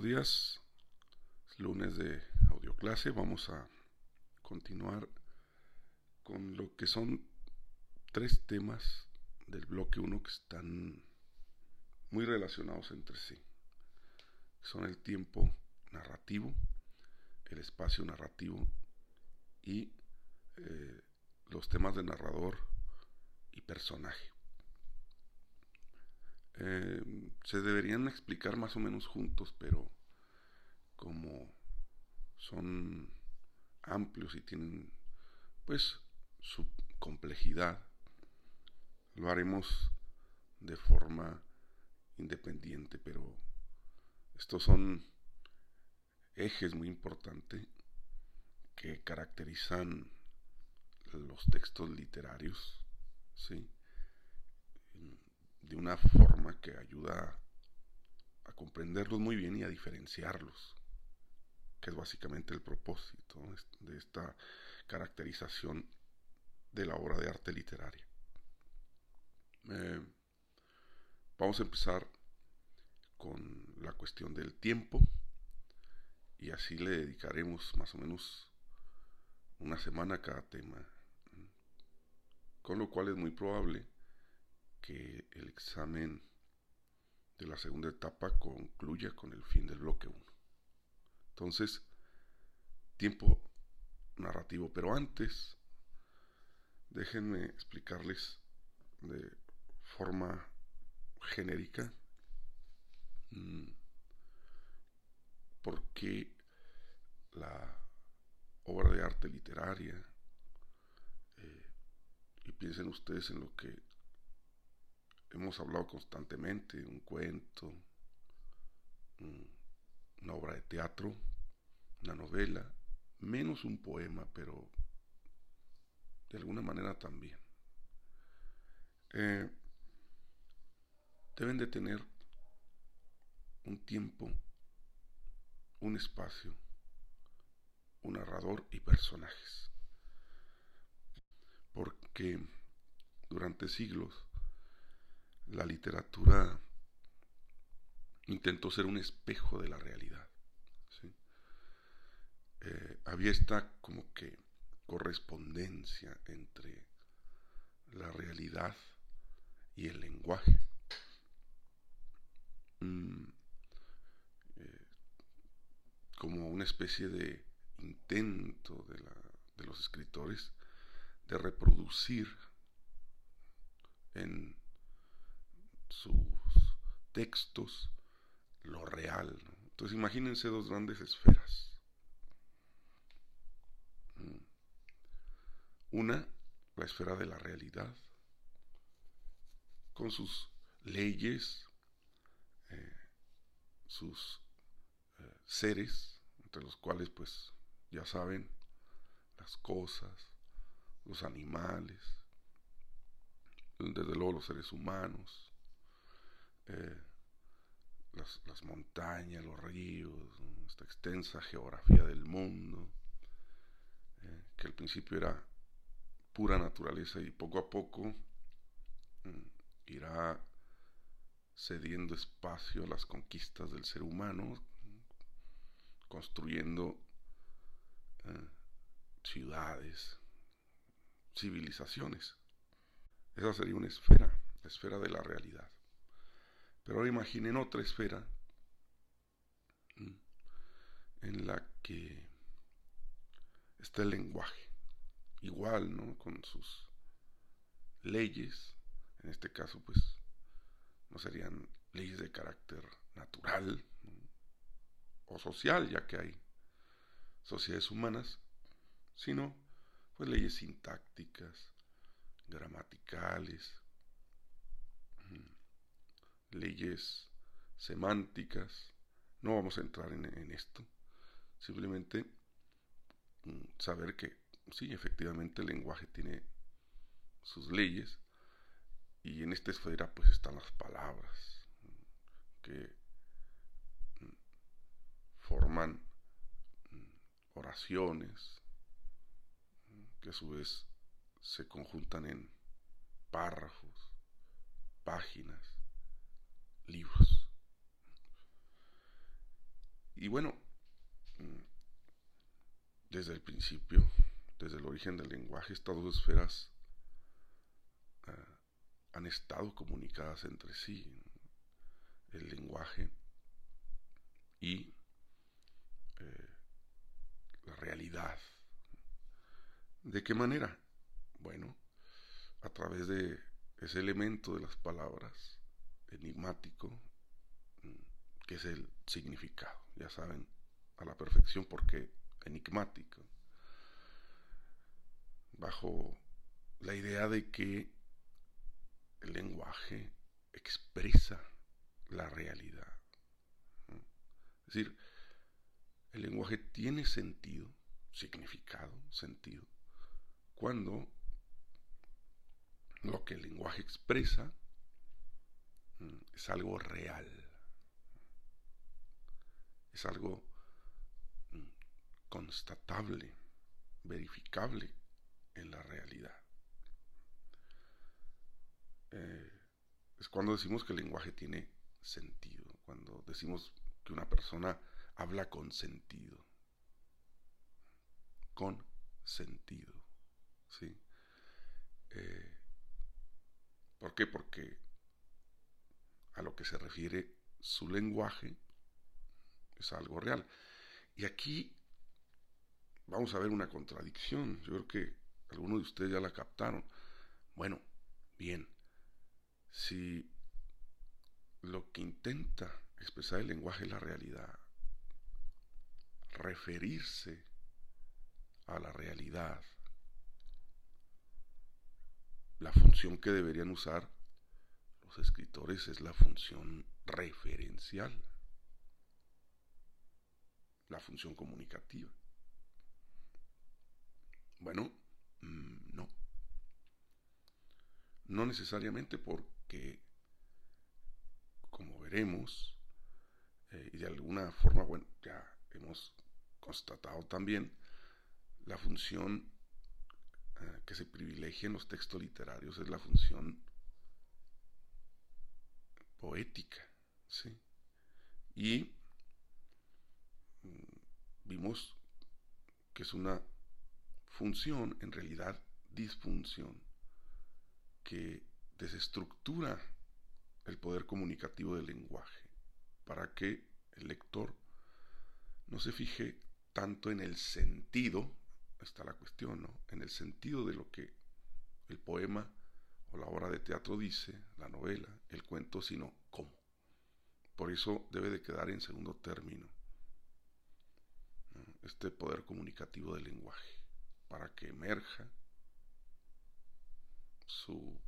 Buenos días, es lunes de audioclase, vamos a continuar con lo que son tres temas del bloque 1 que están muy relacionados entre sí. Son el tiempo narrativo, el espacio narrativo y eh, los temas de narrador y personaje. Eh, se deberían explicar más o menos juntos, pero como son amplios y tienen pues su complejidad, lo haremos de forma independiente, pero estos son ejes muy importantes que caracterizan los textos literarios, ¿sí? de una forma que ayuda a comprenderlos muy bien y a diferenciarlos, que es básicamente el propósito de esta caracterización de la obra de arte literaria. Eh, vamos a empezar con la cuestión del tiempo y así le dedicaremos más o menos una semana a cada tema, con lo cual es muy probable que el examen de la segunda etapa concluya con el fin del bloque 1. Entonces, tiempo narrativo, pero antes, déjenme explicarles de forma genérica mm, por qué la obra de arte literaria, eh, y piensen ustedes en lo que hemos hablado constantemente, un cuento, una obra de teatro, una novela, menos un poema, pero de alguna manera también. Eh, deben de tener un tiempo, un espacio, un narrador y personajes. Porque durante siglos la literatura intentó ser un espejo de la realidad. Eh, había esta como que correspondencia entre la realidad y el lenguaje. Mm, eh, como una especie de intento de, de los escritores de reproducir en sus textos lo real. Entonces imagínense dos grandes esferas. Una, la esfera de la realidad, con sus leyes, eh, sus eh, seres, entre los cuales pues ya saben, las cosas, los animales, desde luego los seres humanos, eh, las, montañas, los ríos, esta extensa geografía del mundo, que al principio era pura naturaleza y poco a poco mm, irá cediendo espacio a las conquistas del ser humano, construyendo eh, ciudades, civilizaciones. Esa sería una esfera, la esfera de la realidad. Pero ahora imaginen otra esfera en la que está el lenguaje, igual, ¿no? Con sus leyes, en este caso, pues, no serían leyes de carácter natural o social, ya que hay sociedades humanas, sino, pues, leyes sintácticas, gramaticales, leyes semánticas. No vamos a entrar en, esto. Simplemente mm, saber que sí, efectivamente el lenguaje tiene sus leyes y en esta esfera pues están las palabras que mm, forman mm, oraciones que a su vez se conjuntan en párrafos, páginas, libros. Y bueno, mm, desde el principio, desde el origen del lenguaje, estas dos esferas ah, han estado comunicadas entre sí. El lenguaje y eh, la realidad. ¿De qué manera? Bueno, a través de ese elemento de las palabras enigmático, mm, que es el significado. Ya saben a la perfección por qué enigmático. Bajo la idea de que el lenguaje expresa la realidad. Es decir, el lenguaje tiene sentido, significado, sentido, cuando lo que el lenguaje expresa mm, es algo real, es algo mm, constatable, verificable en la realidad. Eh, es cuando decimos que el lenguaje tiene sentido, cuando decimos que una persona habla con sentido, con sentido, ¿sí? Eh, ¿Por qué? Porque a lo que se refiere su lenguaje es algo real. Y aquí vamos a ver una contradicción. Yo creo que algunos de ustedes ya la captaron. Bueno, bien, si lo que intenta expresar el lenguaje es la realidad, referirse a la realidad, la función que deberían usar los escritores es la función referencial, la función comunicativa. Bueno, mm, no. No necesariamente porque, como veremos, eh, y de alguna forma, bueno, ya hemos constatado también, la función eh, que se privilegia en los textos literarios es la función poética, ¿sí? Y mm, vimos que es una función, en realidad disfunción, que desestructura el poder comunicativo del lenguaje para que el lector no se fije tanto en el sentido está la cuestión, ¿no? En el sentido de lo que el poema o la obra de teatro dice, la novela, el cuento, sino cómo. Por eso debe de quedar en segundo término este poder comunicativo del lenguaje, para que emerja su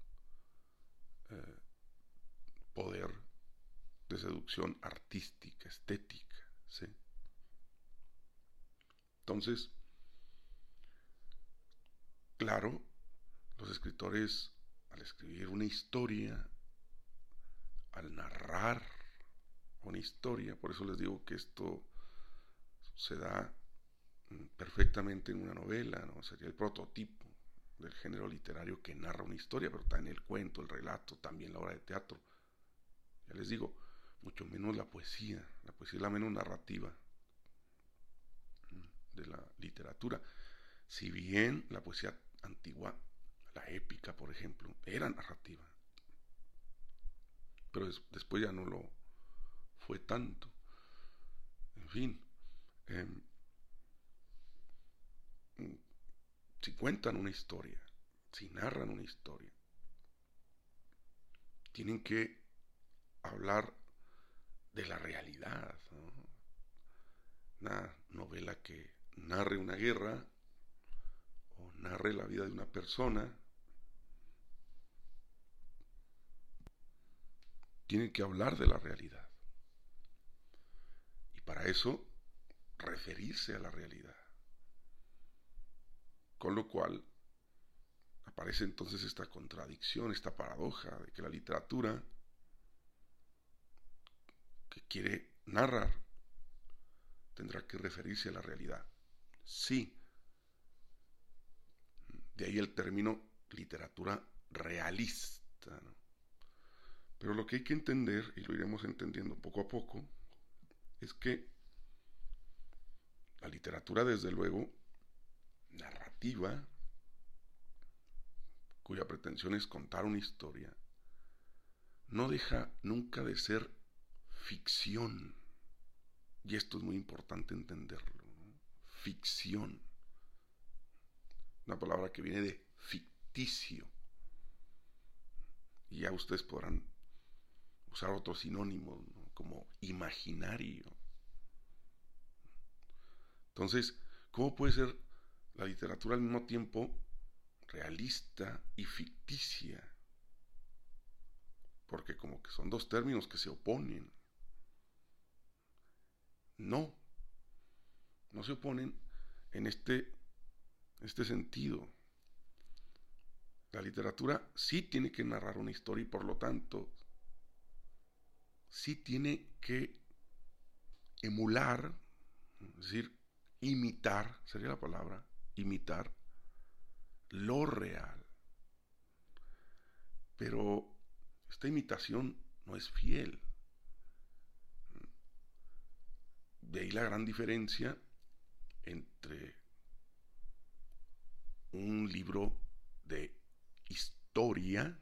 eh, poder de seducción artística, estética. ¿sí? Entonces, Claro, los escritores al escribir una historia, al narrar una historia, por eso les digo que esto se da perfectamente en una novela, ¿no? Sería el prototipo del género literario que narra una historia, pero está en el cuento, el relato, también la obra de teatro. Ya les digo, mucho menos la poesía. La poesía es la menos narrativa mm, de la literatura. Si bien la poesía antigua, la épica, por ejemplo, era narrativa. Pero después ya no lo fue tanto. En fin, em, si cuentan una historia, si narran una historia, tienen que hablar de la realidad. Una novela que narre una guerra narre la vida de una persona, tiene que hablar de la realidad. Y para eso, referirse a la realidad. Con lo cual, aparece entonces esta contradicción, esta paradoja de que la literatura que quiere narrar tendrá que referirse a la realidad. Sí, de ahí el término literatura realista. Pero lo que hay que entender, y lo iremos entendiendo poco a poco, es que la literatura, desde luego, narrativa, cuya pretensión es contar una historia, no deja nunca de ser ficción. Y esto es muy importante entenderlo. Ficción. Una palabra que viene de ficticio. Y ya ustedes podrán usar otros sinónimos, como imaginario. Entonces, ¿cómo puede ser la literatura al mismo tiempo realista y ficticia? Porque como que son dos términos que se oponen. No, no se oponen en este, este sentido. La literatura sí tiene que narrar una historia y por lo tanto sí tiene que emular, es decir, imitar, sería la palabra, imitar lo real. Pero esta imitación no es fiel. De ahí la gran diferencia entre un libro de historia,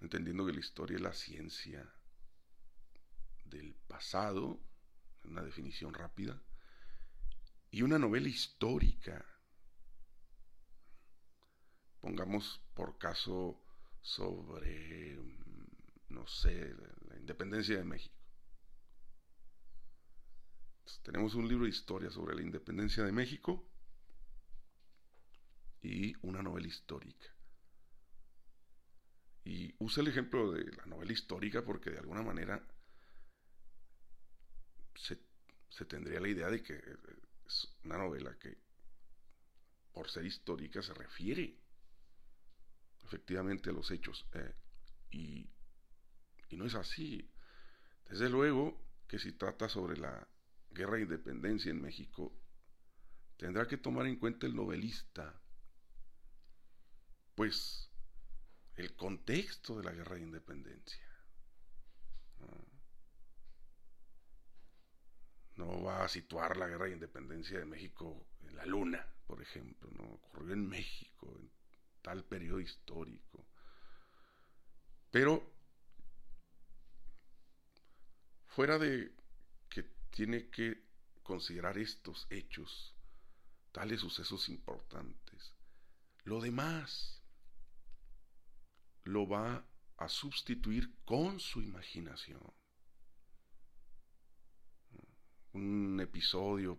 entendiendo que la historia es la ciencia del pasado, una definición rápida, y una novela histórica. Pongamos por caso sobre, no sé, la independencia de México. tenemos un libro de historia sobre la independencia de México y una novela histórica. Y use el ejemplo de la novela histórica porque de alguna manera se, tendría la idea de que es una novela que, por ser histórica, se refiere efectivamente a los hechos. Eh, y, y, no es así. Desde luego que si trata sobre la guerra de independencia en México, tendrá que tomar en cuenta el novelista, pues, el contexto de la guerra de independencia. No va a situar la guerra de independencia de México en la luna, por ejemplo, ¿no? ocurrió en México, en tal periodo histórico. Pero fuera de que tiene que considerar estos hechos, tales sucesos importantes, lo demás lo va a sustituir con su imaginación un episodio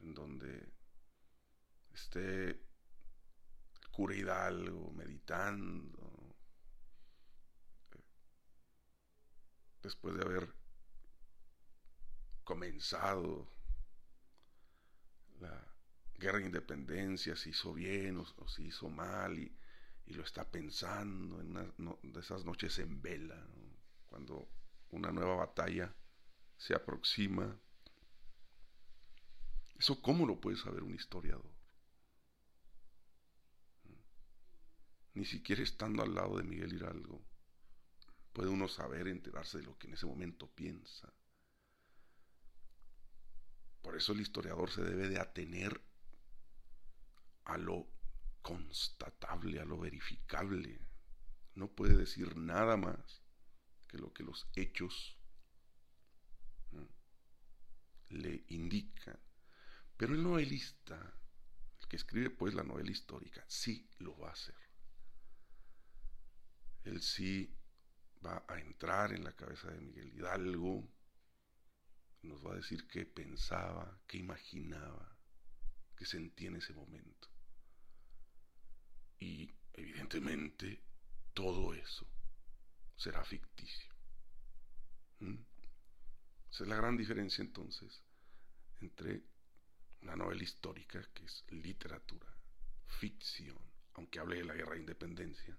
en donde esté el cura Hidalgo meditando, después de haber comenzado la guerra de independencia, si hizo bien o, si hizo mal, y, lo está pensando en una de esas noches en vela, cuando una nueva batalla se aproxima. ¿Eso cómo lo puede saber un historiador? Ni siquiera estando al lado de Miguel Hidalgo puede uno saber, enterarse de lo que en ese momento piensa. Por eso el historiador se debe de atener a lo constatable, a lo verificable. No puede decir nada más que lo que los hechos le indica. Pero el novelista, el que escribe pues la novela histórica, sí lo va a hacer. Él sí va a entrar en la cabeza de Miguel Hidalgo, nos va a decir qué pensaba, qué imaginaba, qué sentía en ese momento. Y evidentemente todo eso será ficticio. ¿Mm? Esa es la gran diferencia entonces entre una novela histórica, que es literatura, ficción, aunque hable de la guerra de independencia,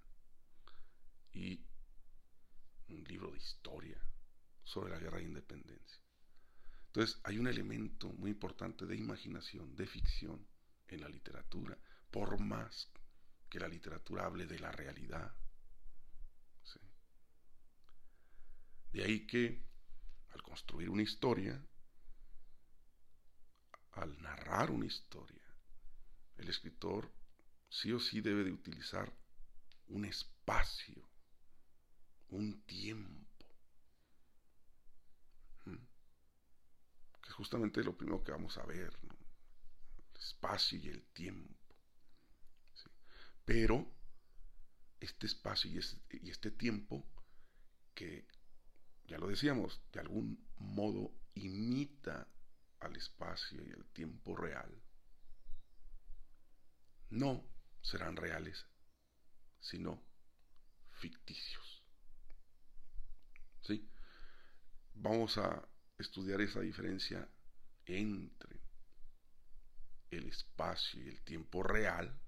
y un libro de historia sobre la guerra de independencia. Entonces hay un elemento muy importante de imaginación, de ficción en la literatura, por más que la literatura hable de la realidad. De ahí que al construir una historia, al narrar una historia, el escritor sí o sí debe de utilizar un espacio, un tiempo, que es justamente lo primero que vamos a ver, el espacio y el tiempo. Pero este espacio y este tiempo que, ya lo decíamos, de algún modo imita al espacio y al tiempo real, no serán reales, sino ficticios. ¿Sí? Vamos a estudiar esa diferencia entre el espacio y el tiempo real,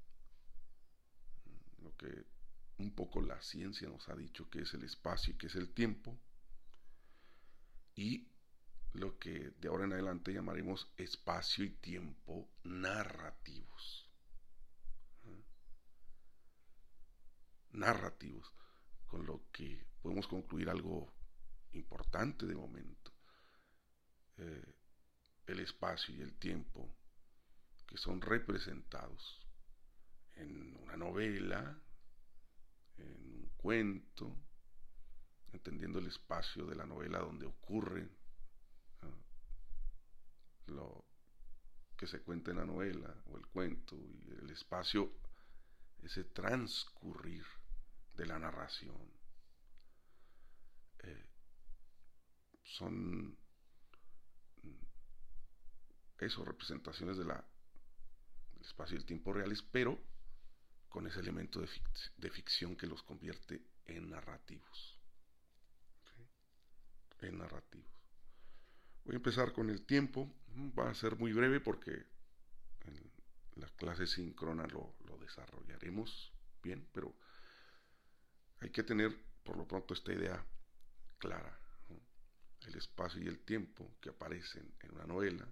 lo que un poco la ciencia nos ha dicho que es el espacio y que es el tiempo, y lo que de ahora en adelante llamaremos espacio y tiempo narrativos. Narrativos, con lo que podemos concluir algo importante de momento. Eh, el espacio y el tiempo que son representados en una novela, en un cuento, entendiendo el espacio de la novela donde ocurre lo que se cuenta en la novela o el cuento y el espacio, ese transcurrir de la narración. Eh, son eso, representaciones del espacio y el tiempo reales, pero con ese elemento de, ficción que los convierte en narrativos. En narrativos. Voy a empezar con el tiempo. Va a ser muy breve porque en la clase síncrona lo, desarrollaremos bien, pero hay que tener por lo pronto esta idea clara. El espacio y el tiempo que aparecen en una novela,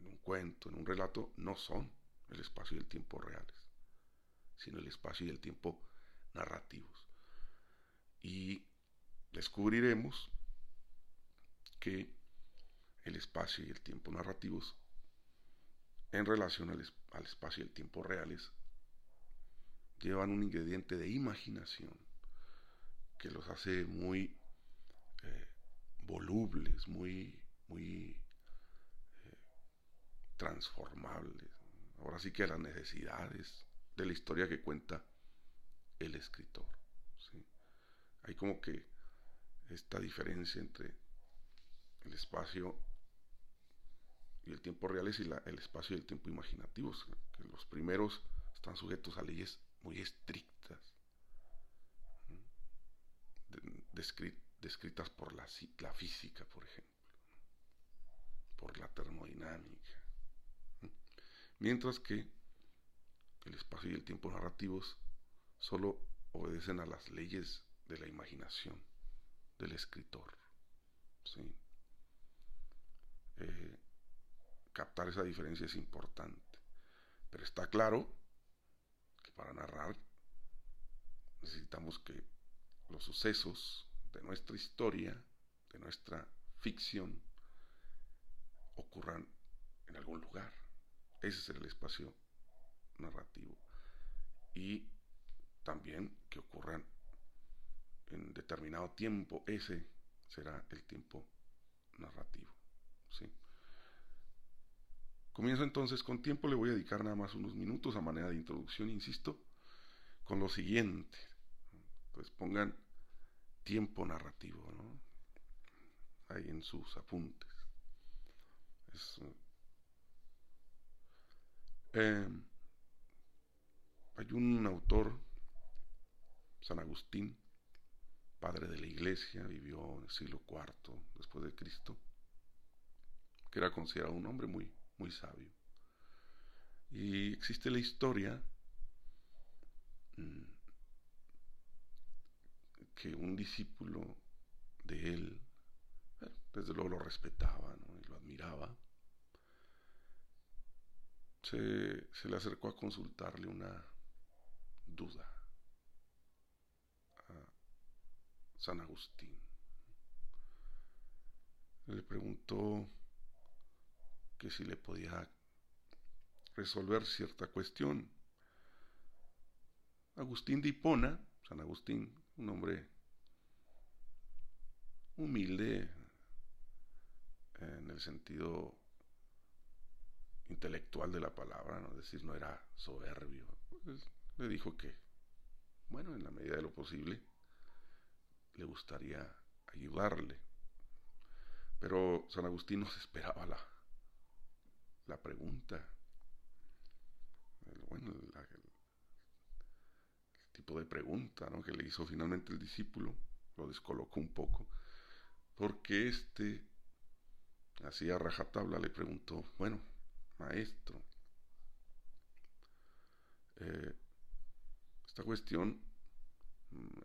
en un cuento, en un relato, no son el espacio y el tiempo reales sino el espacio y el tiempo narrativos. Y descubriremos que el espacio y el tiempo narrativos en relación al, espacio y el tiempo reales llevan un ingrediente de imaginación que los hace muy eh, volubles, muy, muy eh, transformables. Ahora sí que las necesidades de la historia que cuenta el escritor. Hay como que esta diferencia entre el espacio y el tiempo reales y el espacio y el tiempo imaginativos, que los primeros están sujetos a leyes muy estrictas, descritas por la, la física, por ejemplo, por la termodinámica, mientras que el espacio y el tiempo narrativos solo obedecen a las leyes de la imaginación del escritor. Eh, captar esa diferencia es importante. Pero está claro que para narrar necesitamos que los sucesos de nuestra historia, de nuestra ficción, ocurran en algún lugar. Ese es el espacio narrativo y también que ocurran en determinado tiempo, ese será el tiempo narrativo. ¿Sí? Comienzo entonces con tiempo, le voy a dedicar nada más unos minutos a manera de introducción, insisto, con lo siguiente. Pues pongan tiempo narrativo, ¿no? Ahí en sus apuntes. eh, hay un autor, San Agustín, padre de la iglesia, vivió en el siglo IV después de Cristo, que era considerado un hombre muy, muy sabio. Y existe la historia mm, que un discípulo de él, desde luego lo respetaba y lo admiraba, se, se le acercó a consultarle una, duda a San Agustín. le preguntó que si le podía resolver cierta cuestión. Agustín de Hipona, San Agustín, un hombre humilde en el sentido intelectual de la palabra, ¿no? es decir, no era soberbio. Pues, le dijo que, bueno, en la medida de lo posible, le gustaría ayudarle. Pero San Agustín no se esperaba la, la pregunta. bueno, el, tipo de pregunta que le hizo finalmente el discípulo lo descolocó un poco. Porque este, así a rajatabla, le preguntó, bueno, maestro, eh, esta cuestión mm,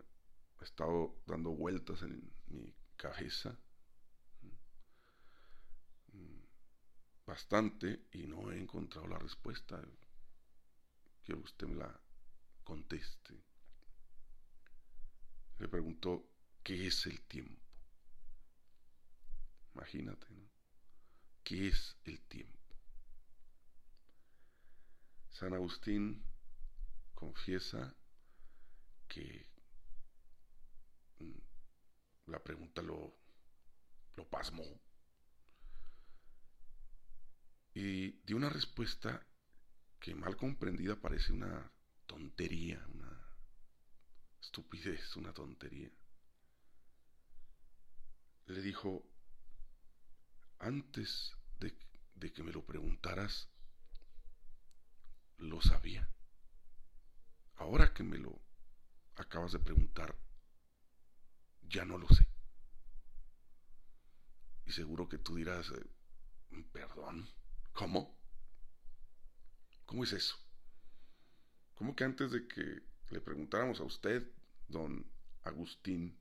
ha estado dando vueltas en mi cabeza bastante y no he encontrado la respuesta. Quiero que usted me la conteste. Le preguntó, ¿qué es el tiempo? Imagínate, ¿no? ¿Qué es el tiempo? San Agustín confiesa que mm, la pregunta lo, lo pasmó y dio una respuesta que mal comprendida parece una tontería, una estupidez, una tontería. Le dijo, antes de, de que me lo preguntaras, lo sabía. Ahora que me lo acabas de preguntar, ya no lo sé. Y seguro que tú dirás, eh, perdón, ¿cómo? ¿Cómo es eso? ¿Cómo que antes de que le preguntáramos a usted, don Agustín,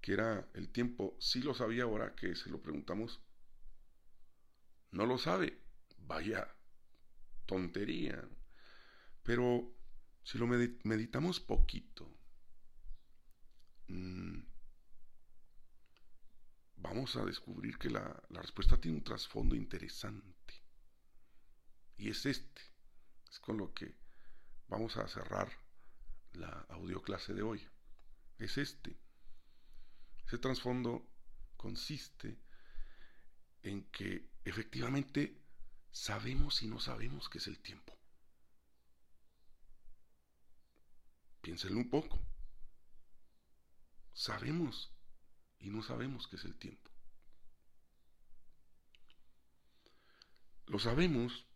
que era el tiempo, sí lo sabía ahora que se lo preguntamos? No lo sabe. Vaya tontería. Pero si lo meditamos poquito, mm, vamos a descubrir que la, la respuesta tiene un trasfondo interesante. Y es este. Es con lo que vamos a cerrar la audioclase de hoy. Es este. Ese trasfondo consiste en que efectivamente sabemos y no sabemos qué es el tiempo. Piénsenlo un poco. Sabemos y no sabemos qué es el tiempo. Lo sabemos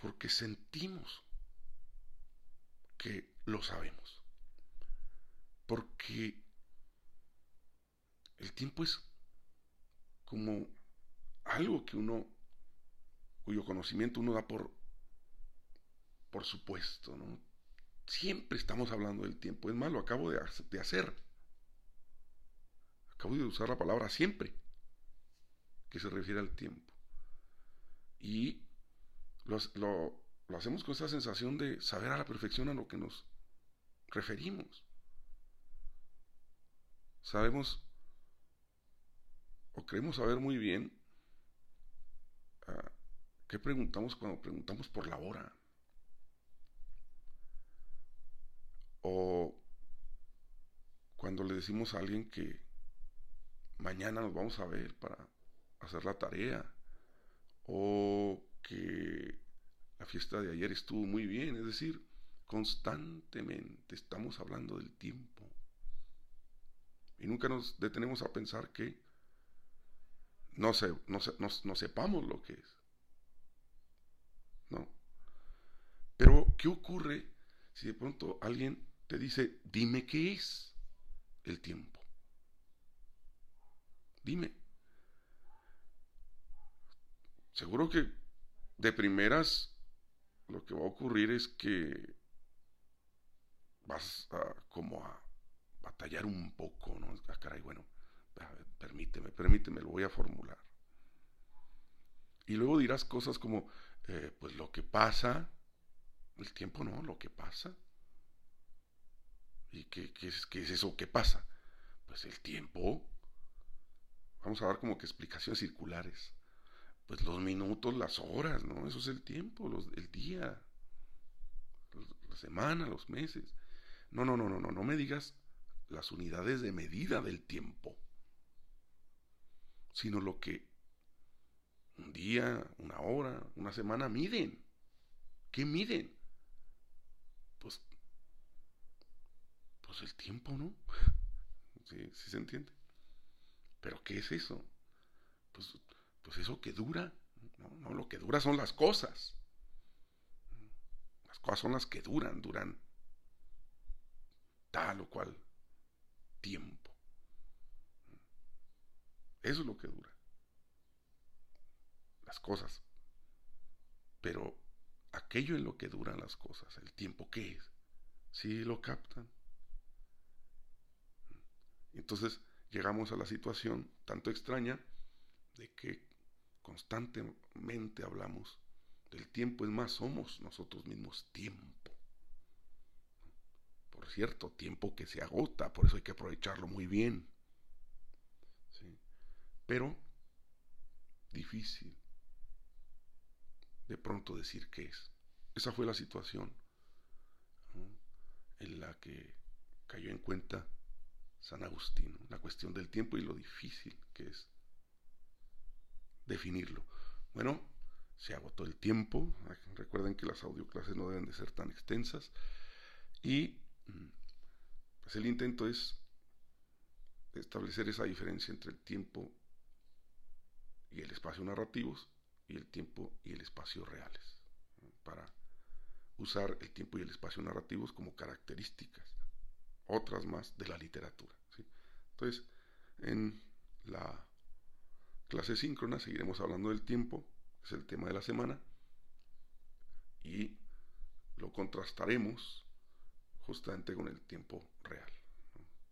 porque sentimos que lo sabemos. Porque el tiempo es como algo que uno cuyo conocimiento uno da por, por supuesto, ¿no? Siempre estamos hablando del tiempo. Es más, lo acabo de, hacer. Acabo de usar la palabra siempre, que se refiere al tiempo. Y lo, lo hacemos con esa sensación de saber a la perfección a lo que nos referimos. Sabemos o creemos saber muy bien ¿Qué preguntamos cuando preguntamos por la hora? O cuando le decimos a alguien que mañana nos vamos a ver para hacer la tarea. O que la fiesta de ayer estuvo muy bien. Es decir, constantemente estamos hablando del tiempo. Y nunca nos detenemos a pensar que no, no sepamos lo que es. ¿no? Pero, ¿qué ocurre si de pronto alguien te dice, dime qué es el tiempo? Dime. Seguro que de primeras lo que va a ocurrir es que vas a como a batallar un poco, ¿no? Ah, caray, bueno, permíteme, permíteme, lo voy a formular. Y luego dirás cosas como, eh, pues lo que pasa, el tiempo no, lo que pasa. ¿Y qué, es, qué es eso que pasa? Pues el tiempo. Vamos a dar como que explicaciones circulares. Pues los minutos, las horas, ¿no? Eso es el tiempo, los, el día, la semana, los meses. No, no, no, no, no, no me digas las unidades de medida del tiempo, sino lo que un día, una hora, una semana miden. ¿Qué miden? Pues, pues el tiempo, ¿no? ¿Sí, se entiende? Pero ¿qué es eso? Pues, pues eso que dura. No, no, lo que dura son las cosas. Las cosas son las que duran, duran tal o cual tiempo. Eso es lo que dura. Las cosas. Pero aquello en lo que duran las cosas, el tiempo que es, si lo captan. Entonces llegamos a la situación tanto extraña de que constantemente hablamos del tiempo, es más, somos nosotros mismos tiempo. Por cierto, tiempo que se agota, por eso hay que aprovecharlo muy bien. Pero difícil de pronto decir qué es. Esa fue la situación en la que cayó en cuenta San Agustín, la cuestión del tiempo y lo difícil que es definirlo. Bueno, se agotó el tiempo, recuerden que las audioclases no deben de ser tan extensas y mm, pues el intento es establecer esa diferencia entre el tiempo y el espacio narrativos y el tiempo y el espacio reales, para usar el tiempo y el espacio narrativos como características, otras más de la literatura. Entonces, en la clase síncrona seguiremos hablando del tiempo, es el tema de la semana, y lo contrastaremos justamente con el tiempo real,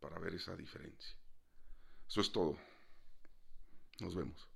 para ver esa diferencia. Eso es todo. Nos vemos.